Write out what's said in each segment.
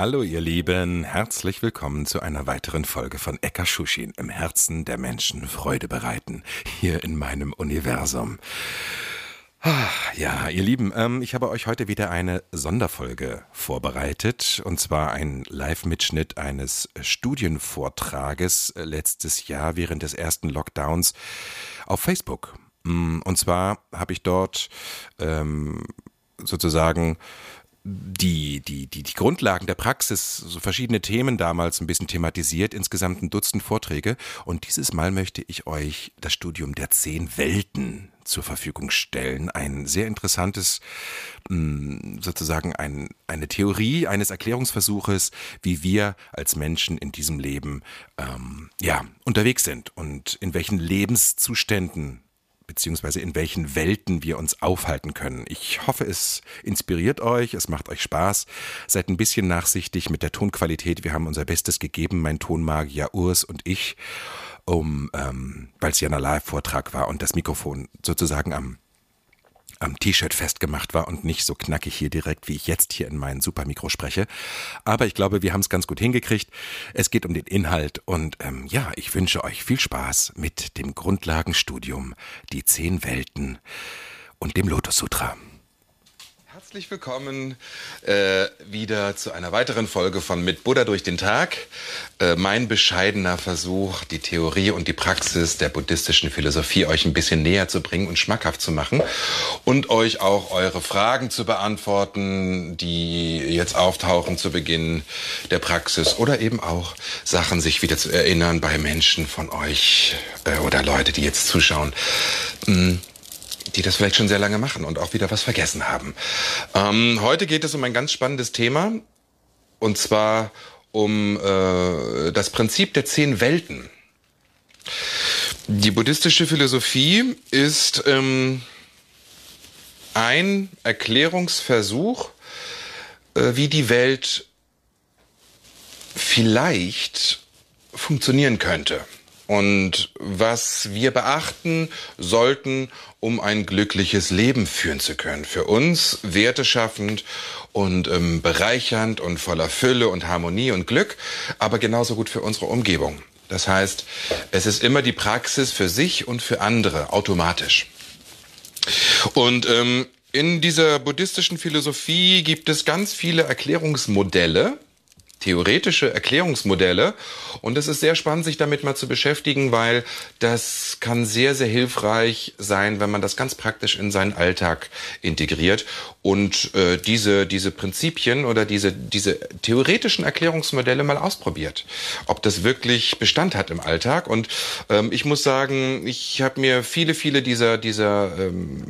Hallo ihr Lieben, herzlich willkommen zu einer weiteren Folge von Eka Shushin im Herzen der Menschen Freude bereiten, hier in meinem Universum. Ah, Ja, ihr Lieben, ähm, ich habe euch heute wieder eine Sonderfolge vorbereitet, und zwar ein Live-Mitschnitt eines Studienvortrages letztes Jahr während des ersten Lockdowns auf Facebook. Mm, Und zwar habe ich dort ähm, sozusagen die, die, die, die Grundlagen der Praxis, so verschiedene Themen damals ein bisschen thematisiert, insgesamt ein Dutzend Vorträge. Und dieses Mal möchte ich euch das Studium der zehn Welten zur Verfügung stellen. Ein sehr interessantes, mh, sozusagen ein, eine Theorie eines Erklärungsversuches, wie wir als Menschen in diesem Leben ähm, ja, unterwegs sind und in welchen Lebenszuständen beziehungsweise in welchen Welten wir uns aufhalten können. Ich hoffe, es inspiriert euch, es macht euch Spaß. Seid ein bisschen nachsichtig mit der Tonqualität. Wir haben unser Bestes gegeben, mein Tonmagier Urs und ich, um, ähm, weil es ja ein Live-Vortrag war und das Mikrofon sozusagen am am T-Shirt festgemacht war und nicht so knackig hier direkt, wie ich jetzt hier in meinen Supermikro spreche. Aber ich glaube, wir haben es ganz gut hingekriegt. Es geht um den Inhalt und ähm, ja, ich wünsche euch viel Spaß mit dem Grundlagenstudium Die zehn Welten und dem Lotus Sutra. Herzlich willkommen äh, wieder zu einer weiteren Folge von Mit Buddha durch den Tag. Äh, mein bescheidener Versuch, die Theorie und die Praxis der buddhistischen Philosophie euch ein bisschen näher zu bringen und schmackhaft zu machen und euch auch eure Fragen zu beantworten, die jetzt auftauchen zu Beginn der Praxis oder eben auch Sachen sich wieder zu erinnern bei Menschen von euch äh, oder Leute, die jetzt zuschauen. Mm die das vielleicht schon sehr lange machen und auch wieder was vergessen haben. Ähm, heute geht es um ein ganz spannendes Thema und zwar um äh, das Prinzip der zehn Welten. Die buddhistische Philosophie ist ähm, ein Erklärungsversuch, äh, wie die Welt vielleicht funktionieren könnte und was wir beachten sollten, um ein glückliches Leben führen zu können. Für uns werteschaffend und ähm, bereichernd und voller Fülle und Harmonie und Glück, aber genauso gut für unsere Umgebung. Das heißt, es ist immer die Praxis für sich und für andere automatisch. Und ähm, in dieser buddhistischen Philosophie gibt es ganz viele Erklärungsmodelle, theoretische Erklärungsmodelle. Und es ist sehr spannend, sich damit mal zu beschäftigen, weil das kann sehr, sehr hilfreich sein, wenn man das ganz praktisch in seinen Alltag integriert und äh, diese, diese Prinzipien oder diese, diese theoretischen Erklärungsmodelle mal ausprobiert. Ob das wirklich Bestand hat im Alltag. Und ähm, ich muss sagen, ich habe mir viele, viele dieser, dieser ähm,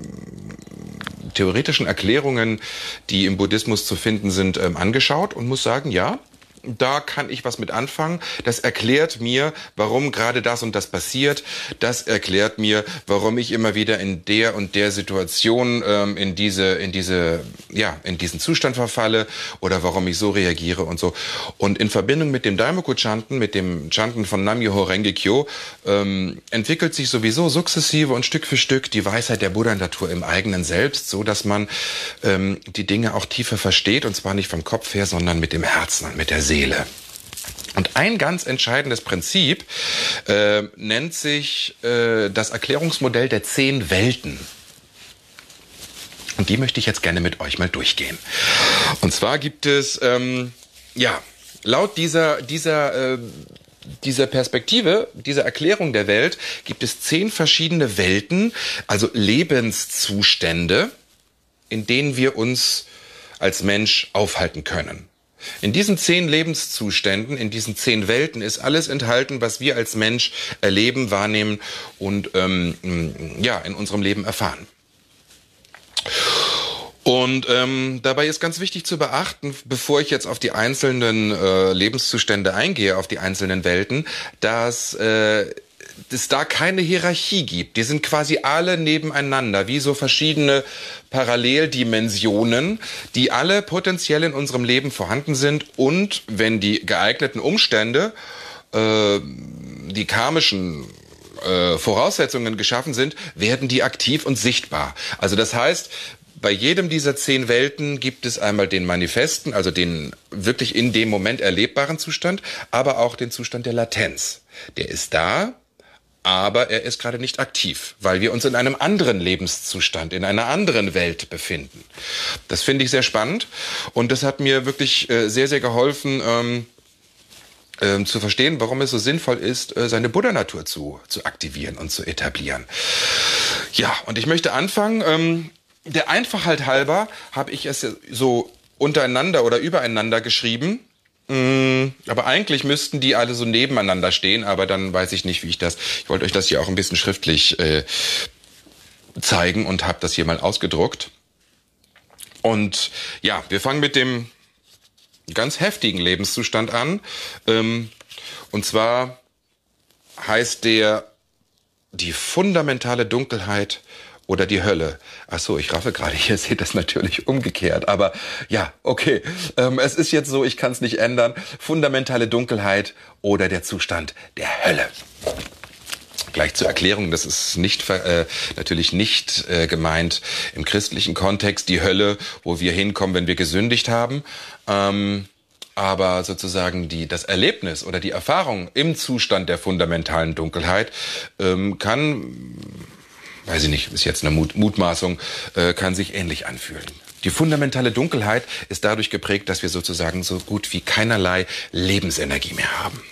theoretischen Erklärungen, die im Buddhismus zu finden sind, ähm, angeschaut und muss sagen, ja, da kann ich was mit anfangen. Das erklärt mir, warum gerade das und das passiert. Das erklärt mir, warum ich immer wieder in der und der Situation ähm, in diese, in diese, ja, in diesen Zustand verfalle oder warum ich so reagiere und so. Und in Verbindung mit dem Daimoku-Chanten, mit dem Chanten von Nam-Myoho Renge ähm, entwickelt sich sowieso sukzessive und Stück für Stück die Weisheit der Buddha-Natur im eigenen Selbst, so dass man ähm, die Dinge auch tiefer versteht und zwar nicht vom Kopf her, sondern mit dem Herzen und mit der Seele. Und ein ganz entscheidendes Prinzip äh, nennt sich äh, das Erklärungsmodell der zehn Welten. Und die möchte ich jetzt gerne mit euch mal durchgehen. Und zwar gibt es, ähm, ja, laut dieser, dieser, äh, dieser Perspektive, dieser Erklärung der Welt, gibt es zehn verschiedene Welten, also Lebenszustände, in denen wir uns als Mensch aufhalten können. In diesen zehn Lebenszuständen, in diesen zehn Welten ist alles enthalten, was wir als Mensch erleben, wahrnehmen und ähm, ja in unserem Leben erfahren. Und ähm, dabei ist ganz wichtig zu beachten, bevor ich jetzt auf die einzelnen äh, Lebenszustände eingehe, auf die einzelnen Welten, dass äh, es da keine Hierarchie gibt. Die sind quasi alle nebeneinander, wie so verschiedene Paralleldimensionen, die alle potenziell in unserem Leben vorhanden sind und wenn die geeigneten Umstände, äh, die karmischen äh, Voraussetzungen geschaffen sind, werden die aktiv und sichtbar. Also das heißt, bei jedem dieser zehn Welten gibt es einmal den Manifesten, also den wirklich in dem Moment erlebbaren Zustand, aber auch den Zustand der Latenz. Der ist da, aber er ist gerade nicht aktiv, weil wir uns in einem anderen Lebenszustand, in einer anderen Welt befinden. Das finde ich sehr spannend und das hat mir wirklich äh, sehr, sehr geholfen, ähm, ähm, zu verstehen, warum es so sinnvoll ist, äh, seine Buddha-Natur zu, zu aktivieren und zu etablieren. Ja, und ich möchte anfangen. Ähm, der Einfachheit halber habe ich es so untereinander oder übereinander geschrieben. Mm, aber eigentlich müssten die alle so nebeneinander stehen, aber dann weiß ich nicht, wie ich das. Ich wollte euch das hier auch ein bisschen schriftlich äh, zeigen und habe das hier mal ausgedruckt. Und ja, wir fangen mit dem ganz heftigen Lebenszustand an. Ähm, und zwar heißt der die fundamentale Dunkelheit oder die Hölle. Ach so, ich raffe gerade, ihr seht das natürlich umgekehrt. Aber ja, okay. Ähm, es ist jetzt so, ich kann es nicht ändern. Fundamentale Dunkelheit oder der Zustand der Hölle. Gleich zur Erklärung, das ist nicht äh, natürlich nicht äh, gemeint im christlichen Kontext die Hölle, wo wir hinkommen, wenn wir gesündigt haben. Ähm, aber sozusagen die, das Erlebnis oder die Erfahrung im Zustand der fundamentalen Dunkelheit ähm, kann weiß ich nicht, ist jetzt eine Mut Mutmaßung, äh, kann sich ähnlich anfühlen. Die fundamentale Dunkelheit ist dadurch geprägt, dass wir sozusagen so gut wie keinerlei Lebensenergie mehr haben.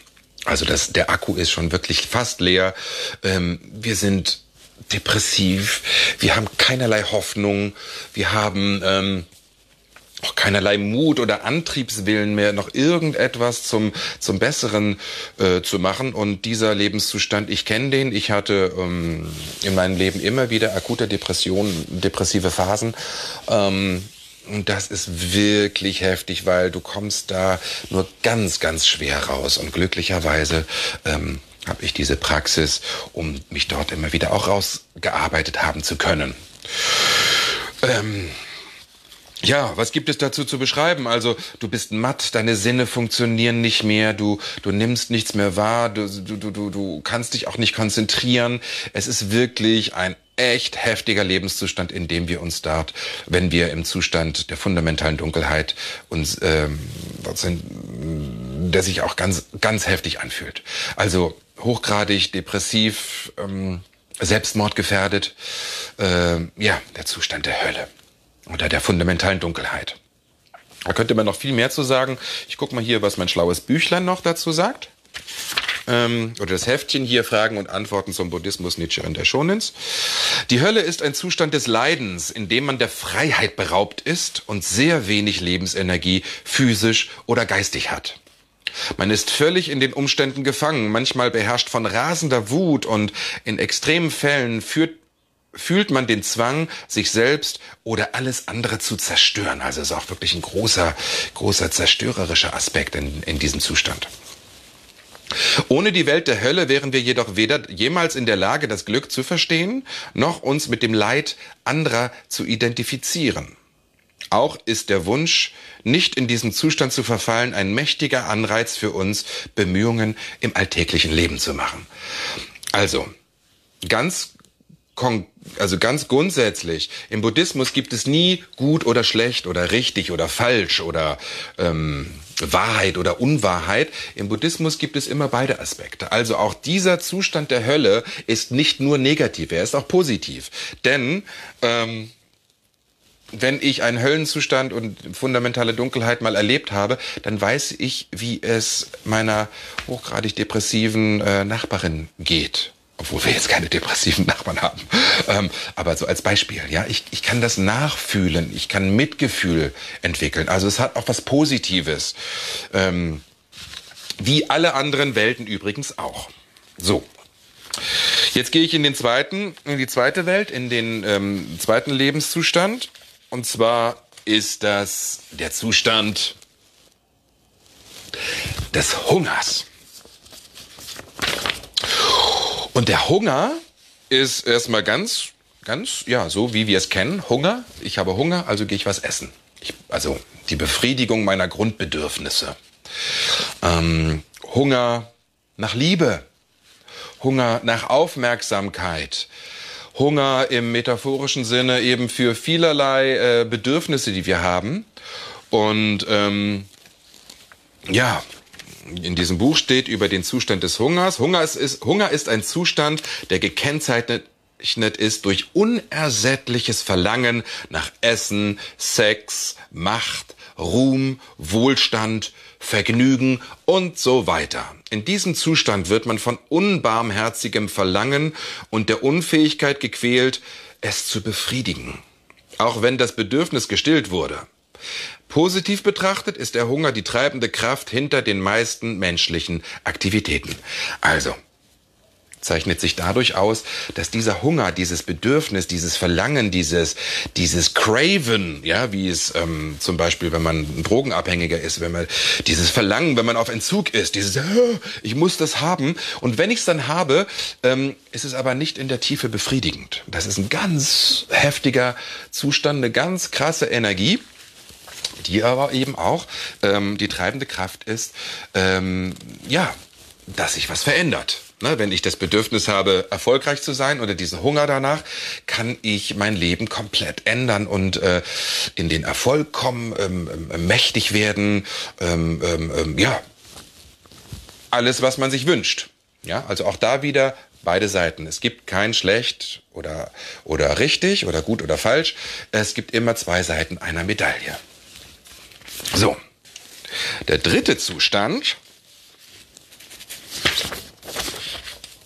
Also das, der Akku ist schon wirklich fast leer. Ähm, wir sind depressiv, wir haben keinerlei Hoffnung, wir haben ähm, auch keinerlei Mut oder Antriebswillen mehr, noch irgendetwas zum, zum Besseren äh, zu machen. Und dieser Lebenszustand, ich kenne den. Ich hatte ähm, in meinem Leben immer wieder akute Depressionen, depressive Phasen. Ähm, und das ist wirklich heftig, weil du kommst da nur ganz, ganz schwer raus. Und glücklicherweise ähm, habe ich diese Praxis, um mich dort immer wieder auch rausgearbeitet haben zu können. Ähm, ja, was gibt es dazu zu beschreiben? Also, du bist matt, deine Sinne funktionieren nicht mehr, du, du nimmst nichts mehr wahr, du, du, du, du kannst dich auch nicht konzentrieren. Es ist wirklich ein echt heftiger Lebenszustand, in dem wir uns dort, wenn wir im Zustand der fundamentalen Dunkelheit uns ähm, sind, der sich auch ganz, ganz heftig anfühlt. Also hochgradig depressiv, ähm, selbstmordgefährdet, äh, ja, der Zustand der Hölle oder der fundamentalen Dunkelheit. Da könnte man noch viel mehr zu sagen. Ich gucke mal hier, was mein schlaues Büchlein noch dazu sagt. Ähm, oder das Heftchen hier, Fragen und Antworten zum Buddhismus Nietzsche und der Shonins. Die Hölle ist ein Zustand des Leidens, in dem man der Freiheit beraubt ist und sehr wenig Lebensenergie physisch oder geistig hat. Man ist völlig in den Umständen gefangen, manchmal beherrscht von rasender Wut und in extremen Fällen führt fühlt man den Zwang, sich selbst oder alles andere zu zerstören. Also ist auch wirklich ein großer, großer zerstörerischer Aspekt in, in diesem Zustand. Ohne die Welt der Hölle wären wir jedoch weder jemals in der Lage, das Glück zu verstehen, noch uns mit dem Leid anderer zu identifizieren. Auch ist der Wunsch, nicht in diesen Zustand zu verfallen, ein mächtiger Anreiz für uns, Bemühungen im alltäglichen Leben zu machen. Also, ganz also ganz grundsätzlich, im Buddhismus gibt es nie gut oder schlecht oder richtig oder falsch oder ähm, Wahrheit oder Unwahrheit. Im Buddhismus gibt es immer beide Aspekte. Also auch dieser Zustand der Hölle ist nicht nur negativ, er ist auch positiv. Denn ähm, wenn ich einen Höllenzustand und fundamentale Dunkelheit mal erlebt habe, dann weiß ich, wie es meiner hochgradig depressiven äh, Nachbarin geht obwohl wir jetzt keine depressiven Nachbarn haben. Ähm, aber so als Beispiel, ja, ich, ich kann das nachfühlen, ich kann Mitgefühl entwickeln. Also es hat auch was Positives. Ähm, wie alle anderen Welten übrigens auch. So. Jetzt gehe ich in den zweiten, in die zweite Welt, in den ähm, zweiten Lebenszustand. Und zwar ist das der Zustand des Hungers. Und der Hunger ist erstmal ganz, ganz, ja, so wie wir es kennen. Hunger. Ich habe Hunger, also gehe ich was essen. Ich, also die Befriedigung meiner Grundbedürfnisse. Ähm, Hunger nach Liebe. Hunger nach Aufmerksamkeit. Hunger im metaphorischen Sinne eben für vielerlei äh, Bedürfnisse, die wir haben. Und ähm, ja, in diesem Buch steht über den Zustand des Hungers. Hunger ist, ist, Hunger ist ein Zustand, der gekennzeichnet ist durch unersättliches Verlangen nach Essen, Sex, Macht, Ruhm, Wohlstand, Vergnügen und so weiter. In diesem Zustand wird man von unbarmherzigem Verlangen und der Unfähigkeit gequält, es zu befriedigen. Auch wenn das Bedürfnis gestillt wurde. Positiv betrachtet ist der Hunger die treibende Kraft hinter den meisten menschlichen Aktivitäten. Also, zeichnet sich dadurch aus, dass dieser Hunger, dieses Bedürfnis, dieses Verlangen, dieses, dieses Craven, ja, wie es ähm, zum Beispiel, wenn man ein Drogenabhängiger ist, wenn man dieses Verlangen, wenn man auf Entzug ist, dieses, oh, ich muss das haben. Und wenn ich es dann habe, ähm, ist es aber nicht in der Tiefe befriedigend. Das ist ein ganz heftiger Zustand, eine ganz krasse Energie die aber eben auch ähm, die treibende Kraft ist, ähm, ja, dass sich was verändert. Ne, wenn ich das Bedürfnis habe, erfolgreich zu sein oder diesen Hunger danach, kann ich mein Leben komplett ändern und äh, in den Erfolg kommen, ähm, ähm, mächtig werden, ähm, ähm, ähm, ja, alles, was man sich wünscht. Ja, also auch da wieder beide Seiten. Es gibt kein schlecht oder, oder richtig oder gut oder falsch. Es gibt immer zwei Seiten einer Medaille. So. Der dritte Zustand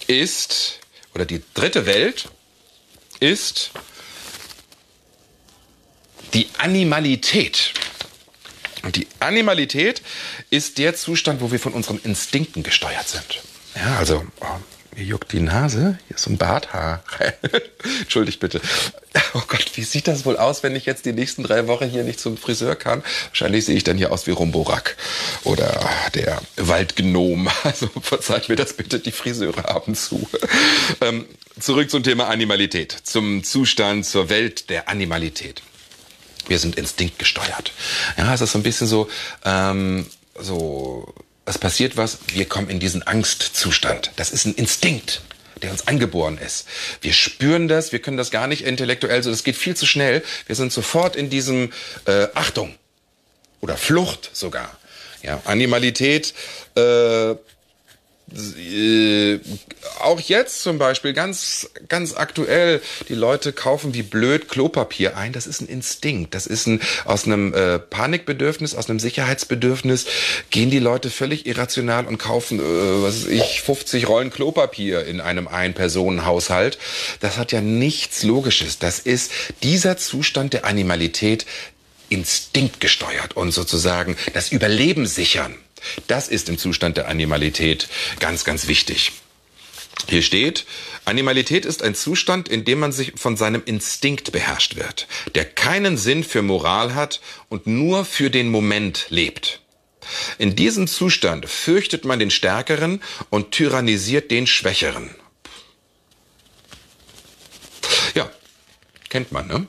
ist, oder die dritte Welt ist die Animalität. Und die Animalität ist der Zustand, wo wir von unseren Instinkten gesteuert sind. Ja, also oh, mir juckt die Nase. Hier ist so ein Barthaar. Entschuldigt bitte. Oh Gott, wie sieht das wohl aus, wenn ich jetzt die nächsten drei Wochen hier nicht zum Friseur kann? Wahrscheinlich sehe ich dann hier aus wie Rumborak oder der Waldgnom. Also verzeiht mir das bitte, die Friseure haben zu. Ähm, zurück zum Thema Animalität, zum Zustand, zur Welt der Animalität. Wir sind instinktgesteuert. Ja, es ist so ein bisschen so, ähm, so es passiert was, wir kommen in diesen Angstzustand. Das ist ein Instinkt, der uns angeboren ist. Wir spüren das, wir können das gar nicht intellektuell, so das geht viel zu schnell. Wir sind sofort in diesem äh, Achtung oder Flucht sogar. Ja, Animalität äh, äh, auch jetzt zum Beispiel ganz, ganz aktuell, die Leute kaufen wie blöd Klopapier ein. Das ist ein Instinkt. Das ist ein, aus einem äh, Panikbedürfnis, aus einem Sicherheitsbedürfnis gehen die Leute völlig irrational und kaufen, äh, was weiß ich, 50 Rollen Klopapier in einem Ein-Personen-Haushalt. Das hat ja nichts Logisches. Das ist dieser Zustand der Animalität instinktgesteuert und sozusagen das Überleben sichern. Das ist im Zustand der Animalität ganz, ganz wichtig. Hier steht, Animalität ist ein Zustand, in dem man sich von seinem Instinkt beherrscht wird, der keinen Sinn für Moral hat und nur für den Moment lebt. In diesem Zustand fürchtet man den Stärkeren und tyrannisiert den Schwächeren. Ja, kennt man, ne?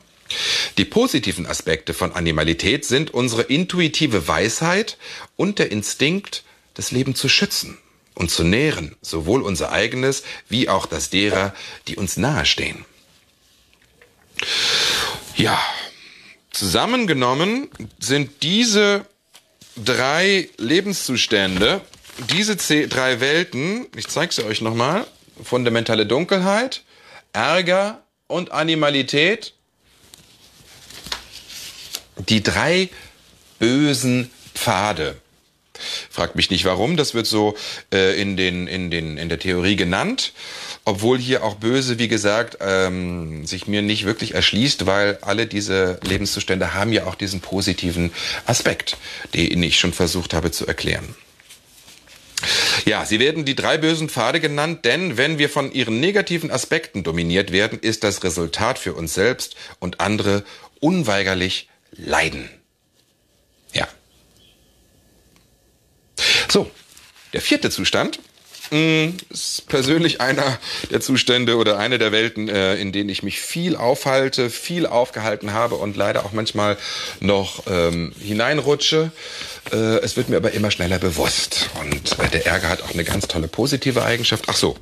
Die positiven Aspekte von Animalität sind unsere intuitive Weisheit und der Instinkt, das Leben zu schützen und zu nähren, sowohl unser eigenes wie auch das derer, die uns nahestehen. Ja, zusammengenommen sind diese drei Lebenszustände, diese drei Welten, ich zeige sie euch nochmal, fundamentale Dunkelheit, Ärger und Animalität die drei bösen Pfade. Fragt mich nicht warum, das wird so äh, in, den, in, den, in der Theorie genannt, obwohl hier auch böse, wie gesagt, ähm, sich mir nicht wirklich erschließt, weil alle diese Lebenszustände haben ja auch diesen positiven Aspekt, den ich schon versucht habe zu erklären. Ja, sie werden die drei bösen Pfade genannt, denn wenn wir von ihren negativen Aspekten dominiert werden, ist das Resultat für uns selbst und andere unweigerlich leiden. Ja. So, der vierte Zustand hm, ist persönlich einer der Zustände oder eine der Welten, äh, in denen ich mich viel aufhalte, viel aufgehalten habe und leider auch manchmal noch ähm, hineinrutsche. Äh, es wird mir aber immer schneller bewusst. Und äh, der Ärger hat auch eine ganz tolle positive Eigenschaft. Ach so,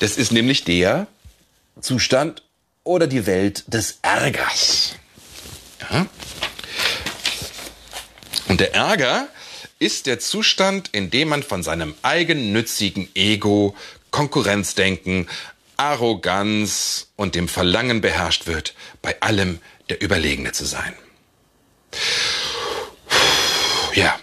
das ist nämlich der Zustand oder die Welt des Ärgers. Ja? Und der Ärger ist der Zustand, in dem man von seinem eigennützigen Ego, Konkurrenzdenken, Arroganz und dem Verlangen beherrscht wird, bei allem der Überlegene zu sein. Ja.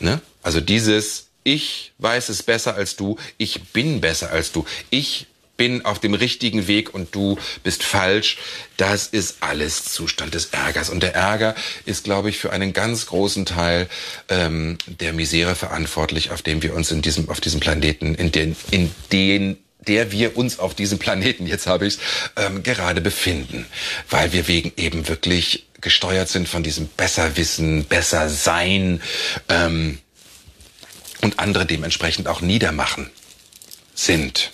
Ne? Also dieses Ich weiß es besser als du, ich bin besser als du, ich bin auf dem richtigen Weg und du bist falsch. Das ist alles Zustand des Ärgers. Und der Ärger ist, glaube ich, für einen ganz großen Teil ähm, der Misere verantwortlich, auf dem wir uns in diesem, auf diesem Planeten, in den, in den der wir uns auf diesem Planeten, jetzt habe ich ähm, gerade befinden, weil wir wegen eben wirklich gesteuert sind von diesem Besserwissen, Bessersein ähm, und andere dementsprechend auch niedermachen sind.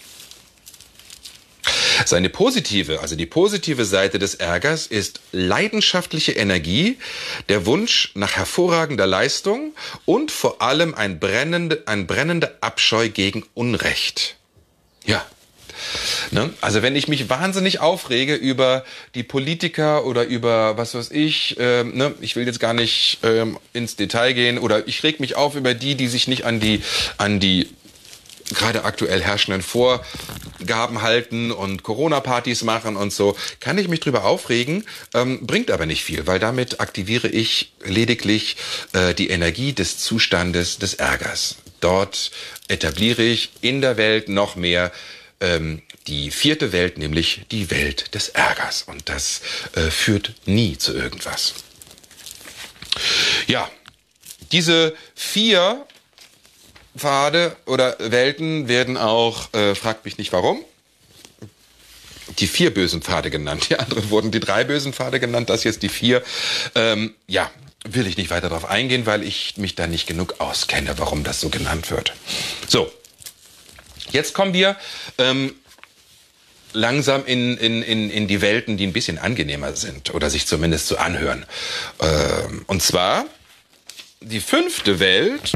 Seine positive, also die positive Seite des Ärgers ist leidenschaftliche Energie, der Wunsch nach hervorragender Leistung und vor allem ein, brennende, ein brennender Abscheu gegen Unrecht. Ja. Ne? Also wenn ich mich wahnsinnig aufrege über die Politiker oder über was weiß ich, äh, ne? ich will jetzt gar nicht ähm, ins Detail gehen, oder ich reg mich auf über die, die sich nicht an die an die gerade aktuell herrschenden Vorgaben halten und Corona-Partys machen und so, kann ich mich drüber aufregen, ähm, bringt aber nicht viel, weil damit aktiviere ich lediglich äh, die Energie des Zustandes des Ärgers. Dort etabliere ich in der Welt noch mehr ähm, die vierte Welt, nämlich die Welt des Ärgers. Und das äh, führt nie zu irgendwas. Ja, diese vier Pfade oder Welten werden auch, äh, fragt mich nicht warum, die vier bösen Pfade genannt. Die anderen wurden die drei bösen Pfade genannt, das jetzt die vier. Ähm, ja, will ich nicht weiter darauf eingehen, weil ich mich da nicht genug auskenne, warum das so genannt wird. So, jetzt kommen wir ähm, langsam in, in, in, in die Welten, die ein bisschen angenehmer sind oder sich zumindest so anhören. Ähm, und zwar die fünfte Welt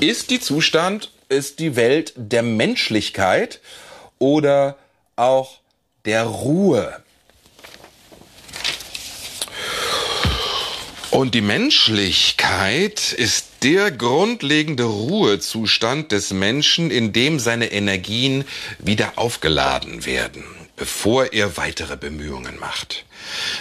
ist die Zustand, ist die Welt der Menschlichkeit oder auch der Ruhe. Und die Menschlichkeit ist der grundlegende Ruhezustand des Menschen, in dem seine Energien wieder aufgeladen werden bevor er weitere Bemühungen macht.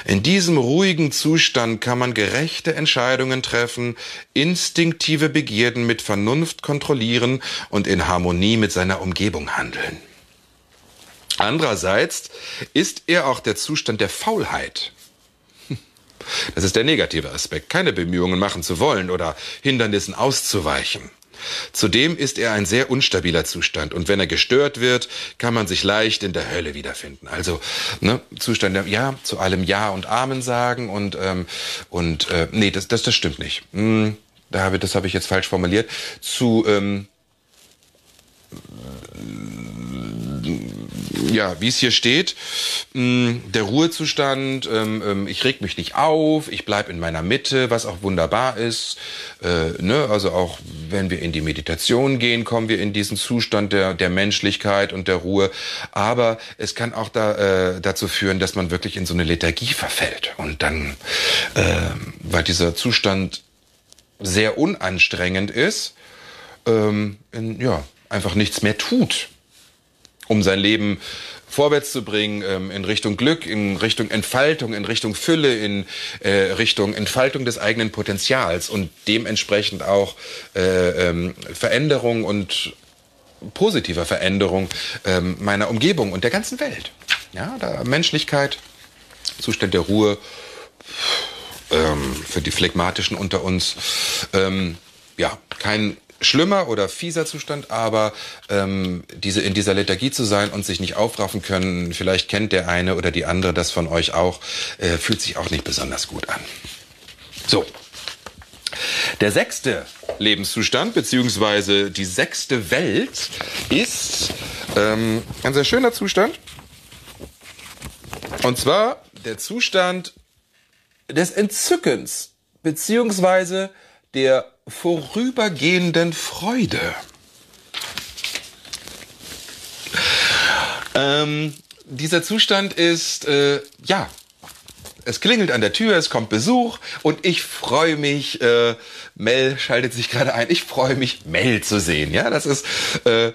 In diesem ruhigen Zustand kann man gerechte Entscheidungen treffen, instinktive Begierden mit Vernunft kontrollieren und in Harmonie mit seiner Umgebung handeln. Andererseits ist er auch der Zustand der Faulheit. Das ist der negative Aspekt, keine Bemühungen machen zu wollen oder Hindernissen auszuweichen. Zudem ist er ein sehr unstabiler Zustand und wenn er gestört wird, kann man sich leicht in der Hölle wiederfinden. Also ne, Zustand Ja zu allem Ja und Amen sagen und ähm, und äh, nee, das das das stimmt nicht. Hm, da habe das habe ich jetzt falsch formuliert. Zu ähm, ja, wie es hier steht, mh, der Ruhezustand, ähm, ähm, ich reg mich nicht auf, ich bleib in meiner Mitte, was auch wunderbar ist. Äh, ne? Also auch wenn wir in die Meditation gehen, kommen wir in diesen Zustand der, der Menschlichkeit und der Ruhe. Aber es kann auch da, äh, dazu führen, dass man wirklich in so eine Lethargie verfällt. Und dann, äh, weil dieser Zustand sehr unanstrengend ist, ähm, ja, einfach nichts mehr tut um sein Leben vorwärts zu bringen, ähm, in Richtung Glück, in Richtung Entfaltung, in Richtung Fülle, in äh, Richtung Entfaltung des eigenen Potenzials und dementsprechend auch äh, ähm, Veränderung und positiver Veränderung ähm, meiner Umgebung und der ganzen Welt. Ja, da Menschlichkeit, Zustand der Ruhe, ähm, für die Phlegmatischen unter uns, ähm, ja, kein schlimmer oder fieser Zustand, aber ähm, diese in dieser Lethargie zu sein und sich nicht aufraffen können, vielleicht kennt der eine oder die andere das von euch auch, äh, fühlt sich auch nicht besonders gut an. So. Der sechste Lebenszustand beziehungsweise die sechste Welt ist ähm, ein sehr schöner Zustand. Und zwar der Zustand des Entzückens beziehungsweise der vorübergehenden Freude. Ähm, dieser Zustand ist, äh, ja, es klingelt an der Tür, es kommt Besuch und ich freue mich, äh, Mel schaltet sich gerade ein, ich freue mich, Mel zu sehen. Ja, das ist äh,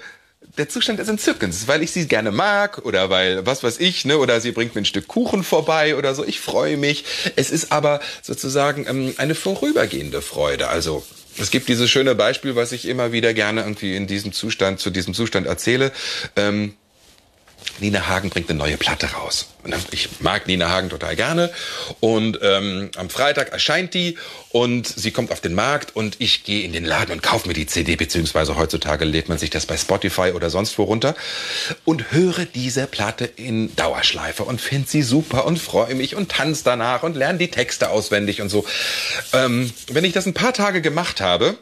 der Zustand des Entzückens, weil ich sie gerne mag oder weil was weiß ich, ne, oder sie bringt mir ein Stück Kuchen vorbei oder so. Ich freue mich. Es ist aber sozusagen ähm, eine vorübergehende Freude. Also es gibt dieses schöne Beispiel, was ich immer wieder gerne irgendwie in diesem Zustand, zu diesem Zustand erzähle. Ähm, Nina Hagen bringt eine neue Platte raus. Ich mag Nina Hagen total gerne. Und ähm, am Freitag erscheint die und sie kommt auf den Markt und ich gehe in den Laden und kaufe mir die CD, beziehungsweise heutzutage lädt man sich das bei Spotify oder sonst wo runter und höre diese Platte in Dauerschleife und finde sie super und freue mich und tanze danach und lerne die Texte auswendig und so. Ähm, wenn ich das ein paar Tage gemacht habe,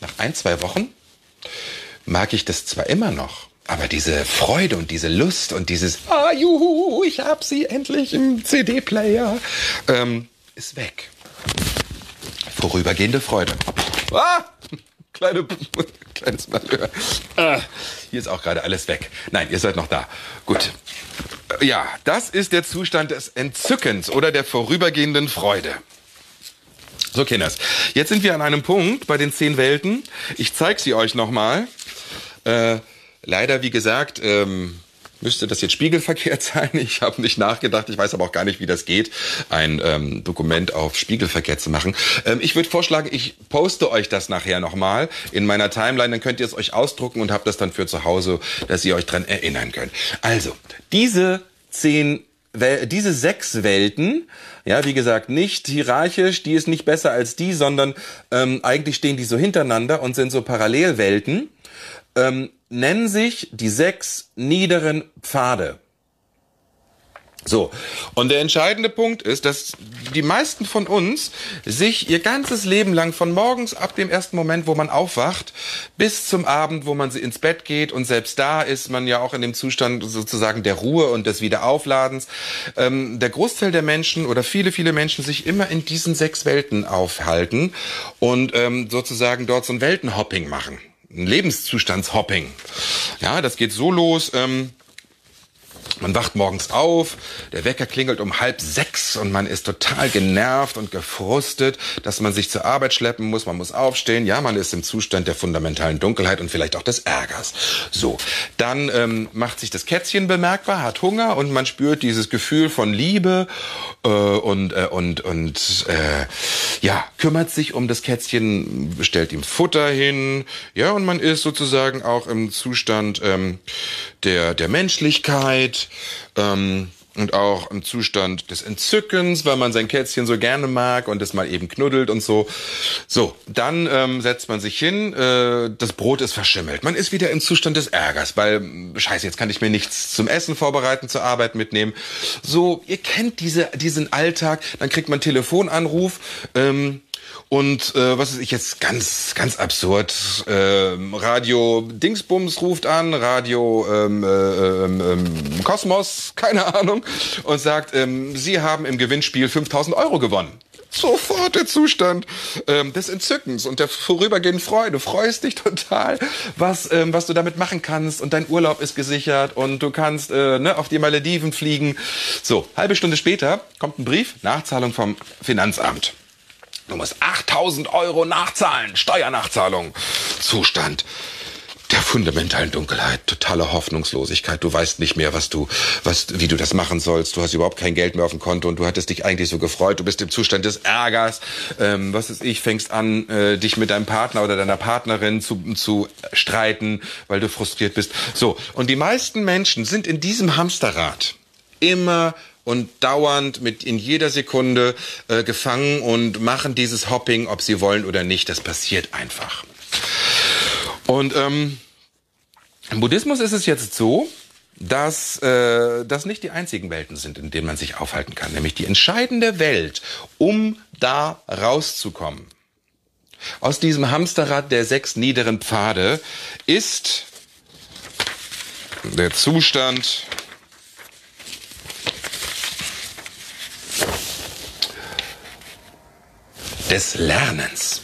nach ein, zwei Wochen, mag ich das zwar immer noch, aber diese Freude und diese Lust und dieses Ah, juhu, ich hab sie endlich im CD-Player, ähm, ist weg. Vorübergehende Freude. Ah! Kleine, kleines Malheur. Ah, hier ist auch gerade alles weg. Nein, ihr seid noch da. Gut. Ja, das ist der Zustand des Entzückens oder der vorübergehenden Freude. So, Kinders. Jetzt sind wir an einem Punkt bei den zehn Welten. Ich zeige sie euch nochmal. Äh, Leider, wie gesagt, ähm, müsste das jetzt spiegelverkehrt sein. Ich habe nicht nachgedacht, ich weiß aber auch gar nicht, wie das geht, ein ähm, Dokument auf spiegelverkehrt zu machen. Ähm, ich würde vorschlagen, ich poste euch das nachher nochmal in meiner Timeline, dann könnt ihr es euch ausdrucken und habt das dann für zu Hause, dass ihr euch dran erinnern könnt. Also, diese zehn diese sechs Welten, ja, wie gesagt, nicht hierarchisch, die ist nicht besser als die, sondern ähm, eigentlich stehen die so hintereinander und sind so Parallelwelten ähm, nennen sich die sechs niederen Pfade. So, und der entscheidende Punkt ist, dass die meisten von uns sich ihr ganzes Leben lang von morgens ab dem ersten Moment, wo man aufwacht, bis zum Abend, wo man ins Bett geht und selbst da ist man ja auch in dem Zustand sozusagen der Ruhe und des Wiederaufladens, ähm, der Großteil der Menschen oder viele, viele Menschen sich immer in diesen sechs Welten aufhalten und ähm, sozusagen dort so ein Weltenhopping machen ein Lebenszustandshopping. Ja, das geht so los. Ähm, man wacht morgens auf, der Wecker klingelt um halb sechs und man ist total genervt und gefrustet, dass man sich zur Arbeit schleppen muss, man muss aufstehen. Ja, man ist im Zustand der fundamentalen Dunkelheit und vielleicht auch des Ärgers. So, dann ähm, macht sich das Kätzchen bemerkbar, hat Hunger und man spürt dieses Gefühl von Liebe äh, und äh, und und äh, ja kümmert sich um das Kätzchen, stellt ihm Futter hin. Ja, und man ist sozusagen auch im Zustand ähm, der der Menschlichkeit ähm, und auch im Zustand des Entzückens, weil man sein Kätzchen so gerne mag und es mal eben knuddelt und so. So, dann ähm, setzt man sich hin, äh, das Brot ist verschimmelt. Man ist wieder im Zustand des Ärgers, weil, scheiße, jetzt kann ich mir nichts zum Essen vorbereiten, zur Arbeit mitnehmen. So, ihr kennt diese, diesen Alltag, dann kriegt man Telefonanruf, ähm, und äh, was ist ich jetzt ganz, ganz absurd. Äh, Radio Dingsbums ruft an, Radio ähm, äh, ähm, ähm, Kosmos, keine Ahnung, und sagt, ähm, Sie haben im Gewinnspiel 5000 Euro gewonnen. Sofort der Zustand ähm, des Entzückens und der vorübergehenden Freude. Freust dich total, was, ähm, was du damit machen kannst und dein Urlaub ist gesichert und du kannst äh, ne, auf die Malediven fliegen. So, halbe Stunde später kommt ein Brief, Nachzahlung vom Finanzamt. Du musst 8000 Euro nachzahlen, Steuernachzahlung. Zustand der fundamentalen Dunkelheit, totale Hoffnungslosigkeit. Du weißt nicht mehr, was du, was, wie du das machen sollst. Du hast überhaupt kein Geld mehr auf dem Konto und du hattest dich eigentlich so gefreut. Du bist im Zustand des Ärgers. Ähm, was ist ich? Fängst an, äh, dich mit deinem Partner oder deiner Partnerin zu, zu streiten, weil du frustriert bist. So. Und die meisten Menschen sind in diesem Hamsterrad immer und dauernd mit in jeder Sekunde äh, gefangen und machen dieses Hopping, ob sie wollen oder nicht. Das passiert einfach. Und ähm, im Buddhismus ist es jetzt so, dass äh, das nicht die einzigen Welten sind, in denen man sich aufhalten kann. Nämlich die entscheidende Welt, um da rauszukommen. Aus diesem Hamsterrad der sechs niederen Pfade ist der Zustand des Lernens.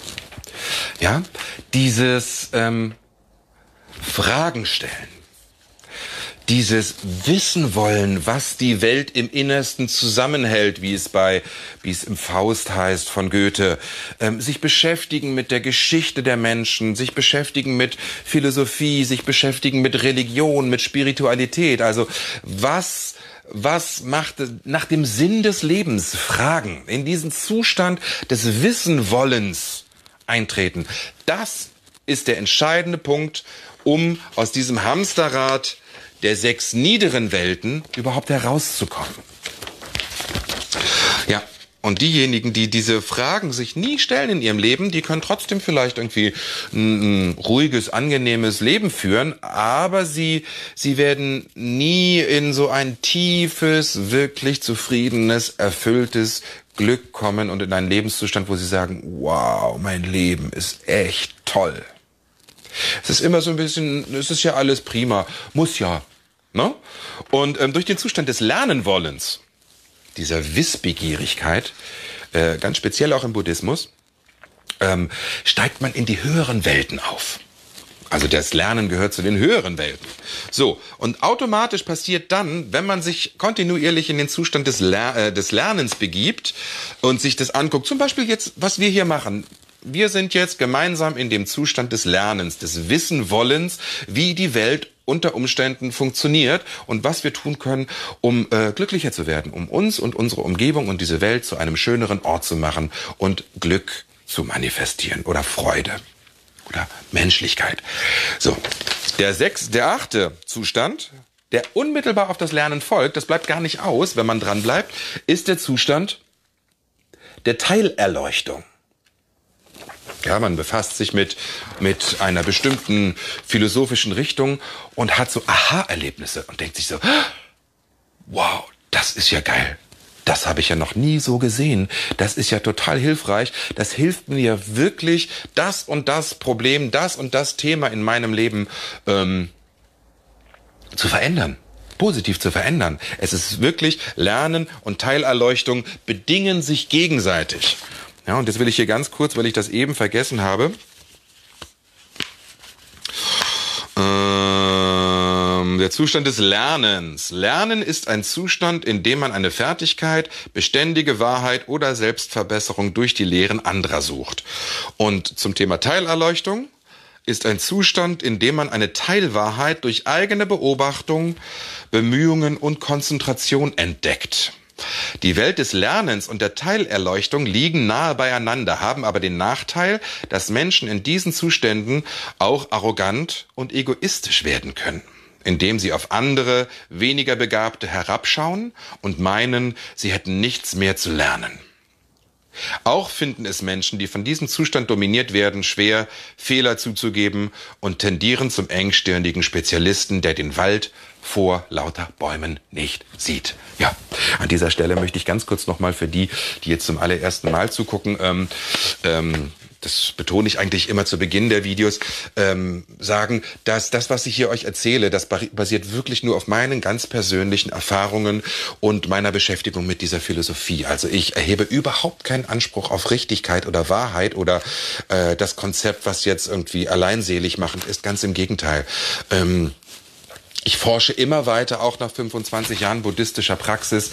Ja, dieses ähm, Fragen stellen, dieses Wissen wollen, was die Welt im Innersten zusammenhält, wie es bei, wie es im Faust heißt von Goethe, ähm, sich beschäftigen mit der Geschichte der Menschen, sich beschäftigen mit Philosophie, sich beschäftigen mit Religion, mit Spiritualität. Also was was macht nach dem Sinn des Lebens fragen, in diesen Zustand des Wissenwollens eintreten. Das ist der entscheidende Punkt, um aus diesem Hamsterrad der sechs niederen Welten überhaupt herauszukommen. Und diejenigen, die diese Fragen sich nie stellen in ihrem Leben, die können trotzdem vielleicht irgendwie ein, ein, ruhiges, angenehmes Leben führen, aber sie, sie werden nie in so ein tiefes, wirklich zufriedenes, erfülltes Glück kommen und in einen Lebenszustand, wo sie sagen, wow, mein Leben ist echt toll. Es ist immer so ein bisschen, es ist ja alles prima, muss ja. Ne? Und ähm, durch den Zustand des Lernenwollens, dieser Wissbegierigkeit, äh, ganz speziell auch im Buddhismus, ähm, steigt man in die höheren Welten auf. Also das Lernen gehört zu den höheren Welten. So, und automatisch passiert dann, wenn man sich kontinuierlich in den Zustand des, Ler äh, des Lernens begibt und sich das anguckt, zum Beispiel jetzt, was wir hier machen, wir sind jetzt gemeinsam in dem Zustand des Lernens, des Wissenwollens, wie die Welt unter Umständen funktioniert und was wir tun können, um äh, glücklicher zu werden, um uns und unsere Umgebung und diese Welt zu einem schöneren Ort zu machen und Glück zu manifestieren oder Freude oder Menschlichkeit. So, der sechs, der achte Zustand, der unmittelbar auf das Lernen folgt, das bleibt gar nicht aus, wenn man dran bleibt, ist der Zustand der Teilerleuchtung. Ja, man befasst sich mit, mit einer bestimmten philosophischen Richtung und hat so Aha-Erlebnisse und denkt sich so, wow, das ist ja geil. Das habe ich ja noch nie so gesehen. Das ist ja total hilfreich. Das hilft mir wirklich, das und das Problem, das und das Thema in meinem Leben ähm, zu verändern positiv zu verändern. Es ist wirklich Lernen und Teilerleuchtung bedingen sich gegenseitig. Ja, und jetzt will ich hier ganz kurz, weil ich das eben vergessen habe, ähm, der Zustand des Lernens. Lernen ist ein Zustand, in dem man eine Fertigkeit, beständige Wahrheit oder Selbstverbesserung durch die Lehren anderer sucht. Und zum Thema Teilerleuchtung ist ein Zustand, in dem man eine Teilwahrheit durch eigene Beobachtung, Bemühungen und Konzentration entdeckt. Die Welt des Lernens und der Teilerleuchtung liegen nahe beieinander, haben aber den Nachteil, dass Menschen in diesen Zuständen auch arrogant und egoistisch werden können indem sie auf andere, weniger Begabte herabschauen und meinen, sie hätten nichts mehr zu lernen. Auch finden es Menschen, die von diesem Zustand dominiert werden, schwer, Fehler zuzugeben und tendieren zum engstirnigen Spezialisten, der den Wald vor lauter Bäumen nicht sieht. Ja, an dieser Stelle möchte ich ganz kurz nochmal für die, die jetzt zum allerersten Mal zugucken, ähm, ähm, das betone ich eigentlich immer zu Beginn der Videos, ähm, sagen, dass das, was ich hier euch erzähle, das basiert wirklich nur auf meinen ganz persönlichen Erfahrungen und meiner Beschäftigung mit dieser Philosophie. Also ich erhebe überhaupt keinen Anspruch auf Richtigkeit oder Wahrheit oder äh, das Konzept, was jetzt irgendwie alleinselig machend ist. Ganz im Gegenteil. Ähm, ich forsche immer weiter, auch nach 25 Jahren buddhistischer Praxis,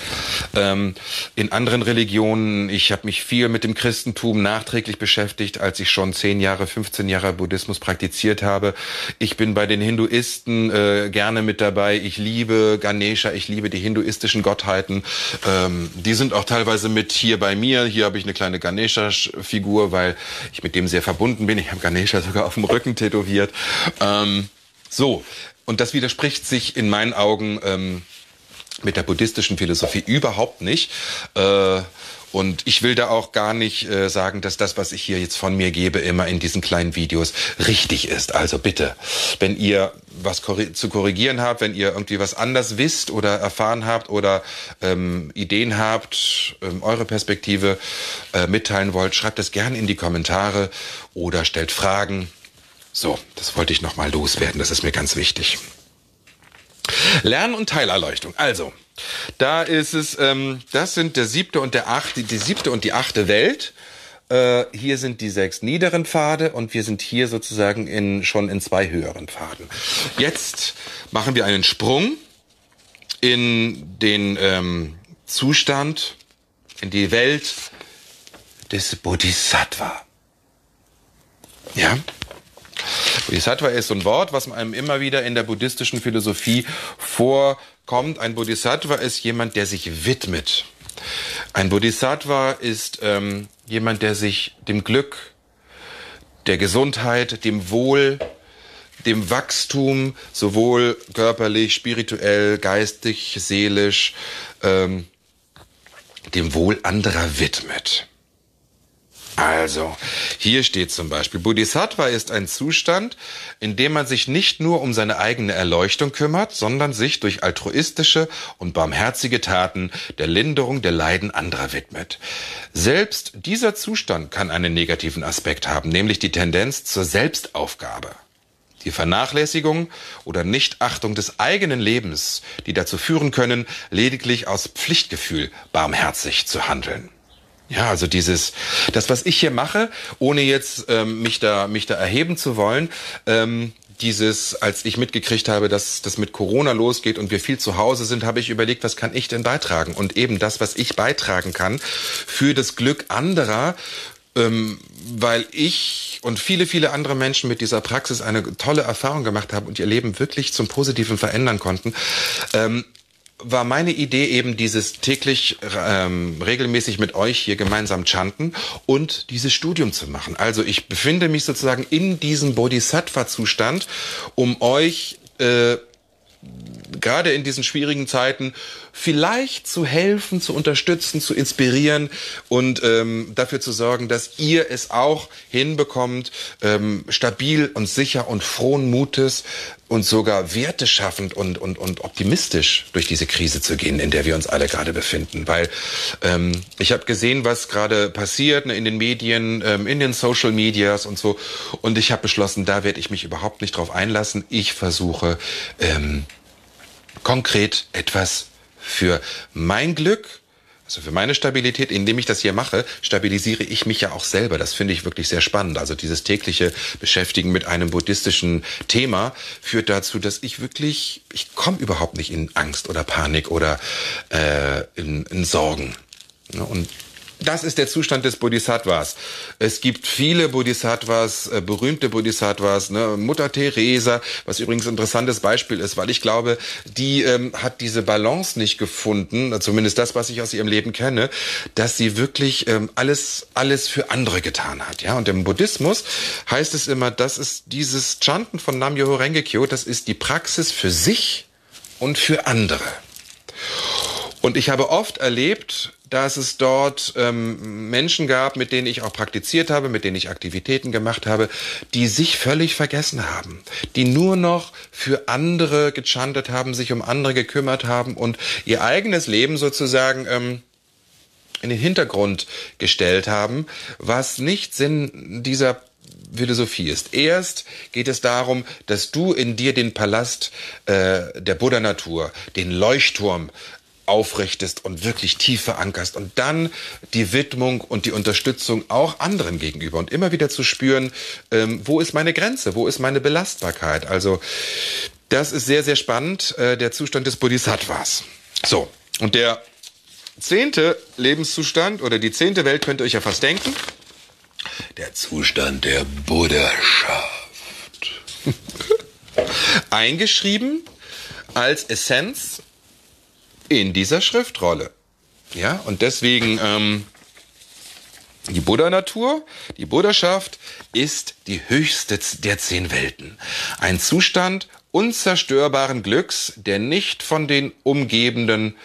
ähm, in anderen Religionen. Ich habe mich viel mit dem Christentum nachträglich beschäftigt, als ich schon 10 Jahre, 15 Jahre Buddhismus praktiziert habe. Ich bin bei den Hinduisten äh, gerne mit dabei. Ich liebe Ganesha, ich liebe die hinduistischen Gottheiten. Ähm, die sind auch teilweise mit hier bei mir. Hier habe ich eine kleine Ganesha-Figur, weil ich mit dem sehr verbunden bin. Ich habe Ganesha sogar auf dem Rücken tätowiert. Ähm, so, und das widerspricht sich in meinen Augen ähm, mit der buddhistischen Philosophie überhaupt nicht. Äh, Und ich will da auch gar nicht äh, sagen, dass das, was ich hier jetzt von mir gebe, immer in diesen kleinen Videos richtig ist. Also bitte, wenn ihr was korri zu korrigieren habt, wenn ihr irgendwie was anders wisst oder erfahren habt oder ähm, Ideen habt, ähm, eure Perspektive äh, mitteilen wollt, schreibt es gerne in die Kommentare oder stellt Fragen. So, das wollte ich nochmal loswerden, das ist mir ganz wichtig. Lernen und Teilerleuchtung. Also, da ist es, ähm, das sind der siebte und der achte, die siebte und die achte Welt. Äh, hier sind die sechs niederen Pfade und wir sind hier sozusagen in, schon in zwei höheren Pfaden. Jetzt machen wir einen Sprung in den ähm, Zustand, in die Welt des Bodhisattva. Ja? Bodhisattva ist so ein Wort, was einem immer wieder in der buddhistischen Philosophie vorkommt. Ein Bodhisattva ist jemand, der sich widmet. Ein Bodhisattva ist ähm, jemand, der sich dem Glück, der Gesundheit, dem Wohl, dem Wachstum, sowohl körperlich, spirituell, geistig, seelisch, ähm, dem Wohl anderer widmet. Also, hier steht zum Beispiel, Bodhisattva ist ein Zustand, in dem man sich nicht nur um seine eigene Erleuchtung kümmert, sondern sich durch altruistische und barmherzige Taten der Linderung der Leiden anderer widmet. Selbst dieser Zustand kann einen negativen Aspekt haben, nämlich die Tendenz zur Selbstaufgabe. Die Vernachlässigung oder Nichtachtung des eigenen Lebens, die dazu führen können, lediglich aus Pflichtgefühl barmherzig zu handeln. Ja, also dieses, das, was ich hier mache, ohne jetzt ähm, mich da mich da erheben zu wollen, ähm, dieses, als ich mitgekriegt habe, dass das mit Corona losgeht und wir viel zu Hause sind, habe ich überlegt, was kann ich denn beitragen? Und eben das, was ich beitragen kann für das Glück anderer, ähm, weil ich und viele, viele andere Menschen mit dieser Praxis eine tolle Erfahrung gemacht haben und ihr Leben wirklich zum Positiven verändern konnten. Ähm, war meine Idee eben dieses täglich ähm, regelmäßig mit euch hier gemeinsam chanten und dieses Studium zu machen. Also ich befinde mich sozusagen in diesem Bodhisattva-Zustand, um euch äh, gerade in diesen schwierigen Zeiten vielleicht zu helfen, zu unterstützen, zu inspirieren und ähm, dafür zu sorgen, dass ihr es auch hinbekommt, ähm, stabil und sicher und frohen Mutes und sogar werteschaffend und, und, und optimistisch durch diese Krise zu gehen, in der wir uns alle gerade befinden. Weil ähm, ich habe gesehen, was gerade passiert ne, in den Medien, ähm, in den Social Medias und so. Und ich habe beschlossen, da werde ich mich überhaupt nicht drauf einlassen. Ich versuche ähm, konkret etwas für mein Glück, also für meine Stabilität, indem ich das hier mache, stabilisiere ich mich ja auch selber. Das finde ich wirklich sehr spannend. Also dieses tägliche Beschäftigen mit einem buddhistischen Thema führt dazu, dass ich wirklich, ich komme überhaupt nicht in Angst oder Panik oder äh, in, in Sorgen. Und das ist der Zustand des Bodhisattvas. Es gibt viele Bodhisattvas, äh, berühmte Bodhisattvas, ne? Mutter Teresa, was übrigens ein interessantes Beispiel ist, weil ich glaube, die ähm, hat diese Balance nicht gefunden, zumindest das, was ich aus ihrem Leben kenne, dass sie wirklich ähm, alles, alles für andere getan hat. Ja, und im Buddhismus heißt es immer, das ist dieses Chanten von Nam-Myoho Renge-kyo, das ist die Praxis für sich und für andere. Und ich habe oft erlebt, dass es dort ähm, Menschen gab, mit denen ich auch praktiziert habe, mit denen ich Aktivitäten gemacht habe, die sich völlig vergessen haben, die nur noch für andere gechantet haben, sich um andere gekümmert haben und ihr eigenes Leben sozusagen ähm, in den Hintergrund gestellt haben, was nicht Sinn dieser Philosophie ist. Erst geht es darum, dass du in dir den Palast äh, der Buddha-Natur, den Leuchtturm aufrichtest und wirklich tief verankerst und dann die Widmung und die Unterstützung auch anderen gegenüber und immer wieder zu spüren, ähm, wo ist meine Grenze, wo ist meine Belastbarkeit. Also das ist sehr, sehr spannend, äh, der Zustand des Bodhisattvas. So, und der zehnte Lebenszustand oder die zehnte Welt könnt ihr euch ja fast denken. Der Zustand der Buddhaschaft. Eingeschrieben als Essenz in dieser Schriftrolle. Ja, und deswegen ähm, die Buddha-Natur, die Buddhaschaft ist die höchste der zehn Welten. Ein Zustand unzerstörbaren Glücks, der nicht von den umgebenden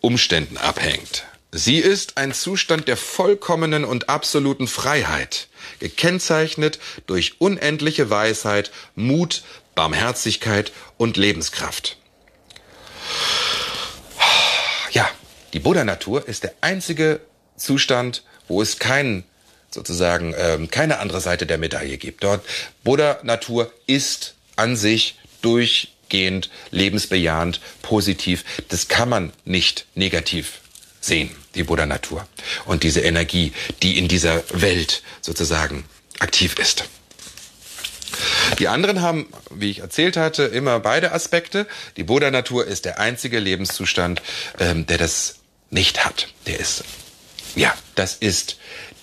Umständen abhängt. Sie ist ein Zustand der vollkommenen und absoluten Freiheit, gekennzeichnet durch unendliche Weisheit, Mut, Barmherzigkeit und Lebenskraft. Die Buddha-Natur ist der einzige Zustand, wo es keinen sozusagen ähm, keine andere Seite der Medaille gibt. Dort Buddha-Natur ist an sich durchgehend lebensbejahend, positiv. Das kann man nicht negativ sehen, die Buddha-Natur und diese Energie, die in dieser Welt sozusagen aktiv ist. Die anderen haben, wie ich erzählt hatte, immer beide Aspekte. Die Buddha-Natur ist der einzige Lebenszustand, ähm, der das nicht hat. Der ist, ja, das ist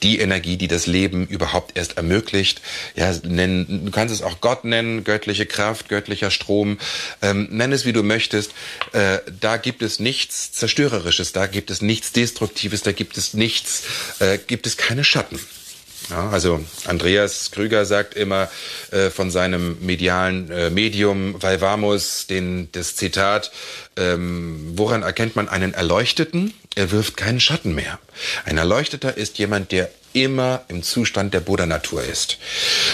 die Energie, die das Leben überhaupt erst ermöglicht. Ja, nenn, du kannst es auch Gott nennen, göttliche Kraft, göttlicher Strom. Ähm, nenn es wie du möchtest. Äh, da gibt es nichts Zerstörerisches, da gibt es nichts Destruktives, da gibt es nichts, äh, gibt es keine Schatten. Ja, also Andreas Krüger sagt immer äh, von seinem medialen äh, Medium Valvamus den, das Zitat, ähm, woran erkennt man einen Erleuchteten? Er wirft keinen Schatten mehr. Ein Erleuchteter ist jemand, der immer im Zustand der Buddha-Natur ist.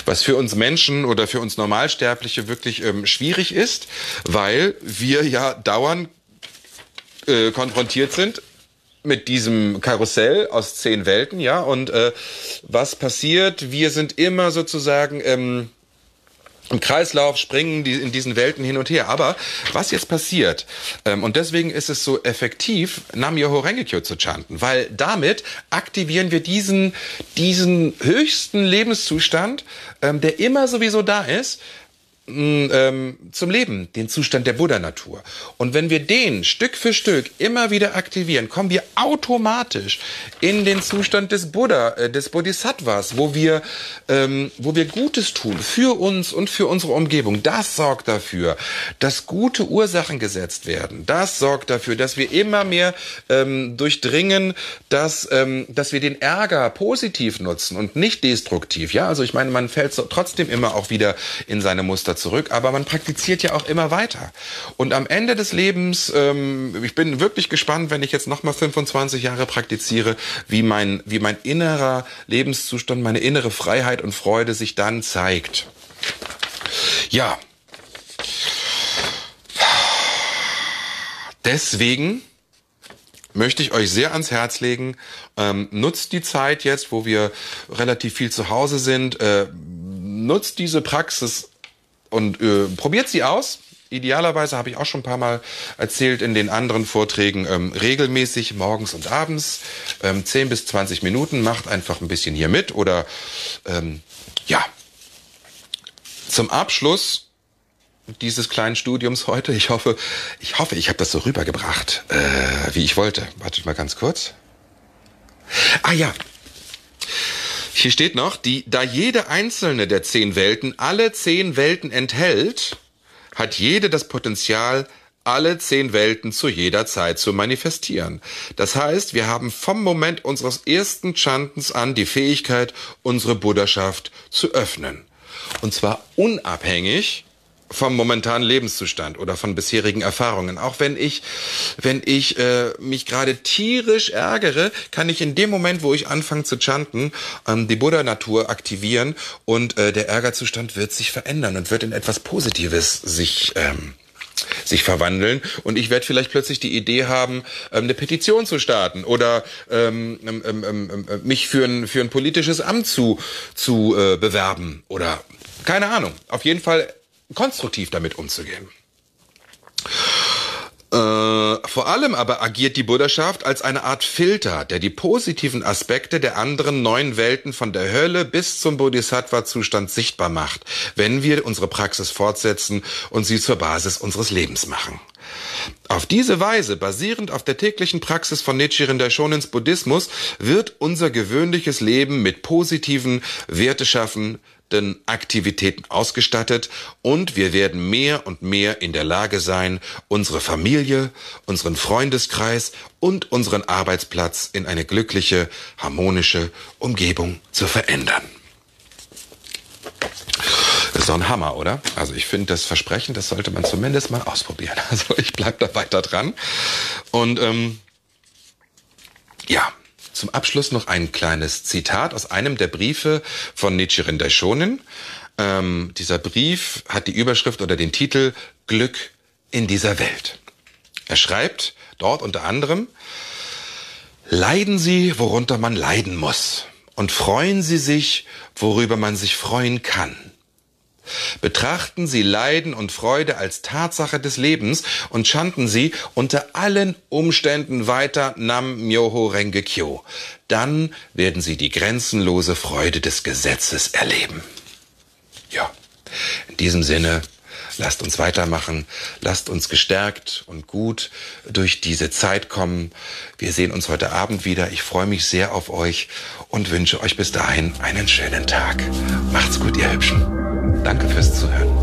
Was für uns Menschen oder für uns Normalsterbliche wirklich ähm, schwierig ist, weil wir ja dauernd äh, konfrontiert sind mit diesem Karussell aus zehn Welten, ja. Und äh, was passiert? Wir sind immer sozusagen ähm, im Kreislauf springen die in diesen Welten hin und her. Aber was jetzt passiert, ähm, und deswegen ist es so effektiv, Namyoho Rengekyo zu chanten, weil damit aktivieren wir diesen, diesen höchsten Lebenszustand, ähm, der immer sowieso da ist, zum Leben, den Zustand der Buddha-Natur. Und wenn wir den Stück für Stück immer wieder aktivieren, kommen wir automatisch in den Zustand des Buddha, äh, des Bodhisattvas, wo wir, ähm, wo wir Gutes tun für uns und für unsere Umgebung. Das sorgt dafür, dass gute Ursachen gesetzt werden. Das sorgt dafür, dass wir immer mehr ähm, durchdringen, dass, ähm, dass wir den Ärger positiv nutzen und nicht destruktiv. Ja, also ich meine, man fällt so trotzdem immer auch wieder in seine Muster zurück, aber man praktiziert ja auch immer weiter. Und am Ende des Lebens, ähm, ich bin wirklich gespannt, wenn ich jetzt nochmal 25 Jahre praktiziere, wie mein, wie mein innerer Lebenszustand, meine innere Freiheit und Freude sich dann zeigt. Ja. Deswegen möchte ich euch sehr ans Herz legen. Ähm, nutzt die Zeit jetzt, wo wir relativ viel zu Hause sind. Äh, nutzt diese Praxis und äh, probiert sie aus. Idealerweise habe ich auch schon ein paar Mal erzählt in den anderen Vorträgen ähm, regelmäßig morgens und abends ähm, 10 bis 20 Minuten. Macht einfach ein bisschen hier mit oder ähm, ja. Zum Abschluss dieses kleinen Studiums heute. Ich hoffe, ich hoffe, ich habe das so rübergebracht, äh, wie ich wollte. Wartet mal ganz kurz. Ah ja, hier steht noch, die, da jede einzelne der zehn Welten alle zehn Welten enthält, hat jede das Potenzial, alle zehn Welten zu jeder Zeit zu manifestieren. Das heißt, wir haben vom Moment unseres ersten Chantens an die Fähigkeit, unsere Buddhaschaft zu öffnen. Und zwar unabhängig vom momentanen Lebenszustand oder von bisherigen Erfahrungen. Auch wenn ich, wenn ich äh, mich gerade tierisch ärgere, kann ich in dem Moment, wo ich anfange zu chanten, ähm, die Buddha-Natur aktivieren und äh, der Ärgerzustand wird sich verändern und wird in etwas Positives sich ähm, sich verwandeln und ich werde vielleicht plötzlich die Idee haben, ähm, eine Petition zu starten oder ähm, ähm, ähm, ähm, ähm mich für ein, für ein politisches Amt zu, zu äh, bewerben oder keine Ahnung. Auf jeden Fall konstruktiv damit umzugehen. Äh, vor allem aber agiert die Buddhaschaft als eine Art Filter, der die positiven Aspekte der anderen neuen Welten von der Hölle bis zum Bodhisattva-Zustand sichtbar macht, wenn wir unsere Praxis fortsetzen und sie zur Basis unseres Lebens machen. Auf diese Weise, basierend auf der täglichen Praxis von Nichiren Daishonins Buddhismus, wird unser gewöhnliches Leben mit positiven, werteschaffen, Aktivitäten ausgestattet und wir werden mehr und mehr in der Lage sein, unsere Familie, unseren Freundeskreis und unseren Arbeitsplatz in eine glückliche, harmonische Umgebung zu verändern. Das ist doch ein Hammer, oder? Also ich finde das Versprechen, das sollte man zumindest mal ausprobieren. Also ich bleibe da weiter dran. Und ähm, Ja, zum Abschluss noch ein kleines Zitat aus einem der Briefe von Nichiren Daishonin. Ähm, dieser Brief hat die Überschrift oder den Titel Glück in dieser Welt. Er schreibt dort unter anderem, Leiden Sie, worunter man leiden muss, und freuen Sie sich, worüber man sich freuen kann. Betrachten Sie Leiden und Freude als Tatsache des Lebens und chanten Sie unter allen Umständen weiter Nam Myoho Renge Kyo. Dann werden Sie die grenzenlose Freude des Gesetzes erleben. Ja, in diesem Sinne, lasst uns weitermachen, lasst uns gestärkt und gut durch diese Zeit kommen. Wir sehen uns heute Abend wieder. Ich freue mich sehr auf euch und wünsche euch bis dahin einen schönen Tag. Macht's gut, ihr Hübschen. Danke fürs Zuhören.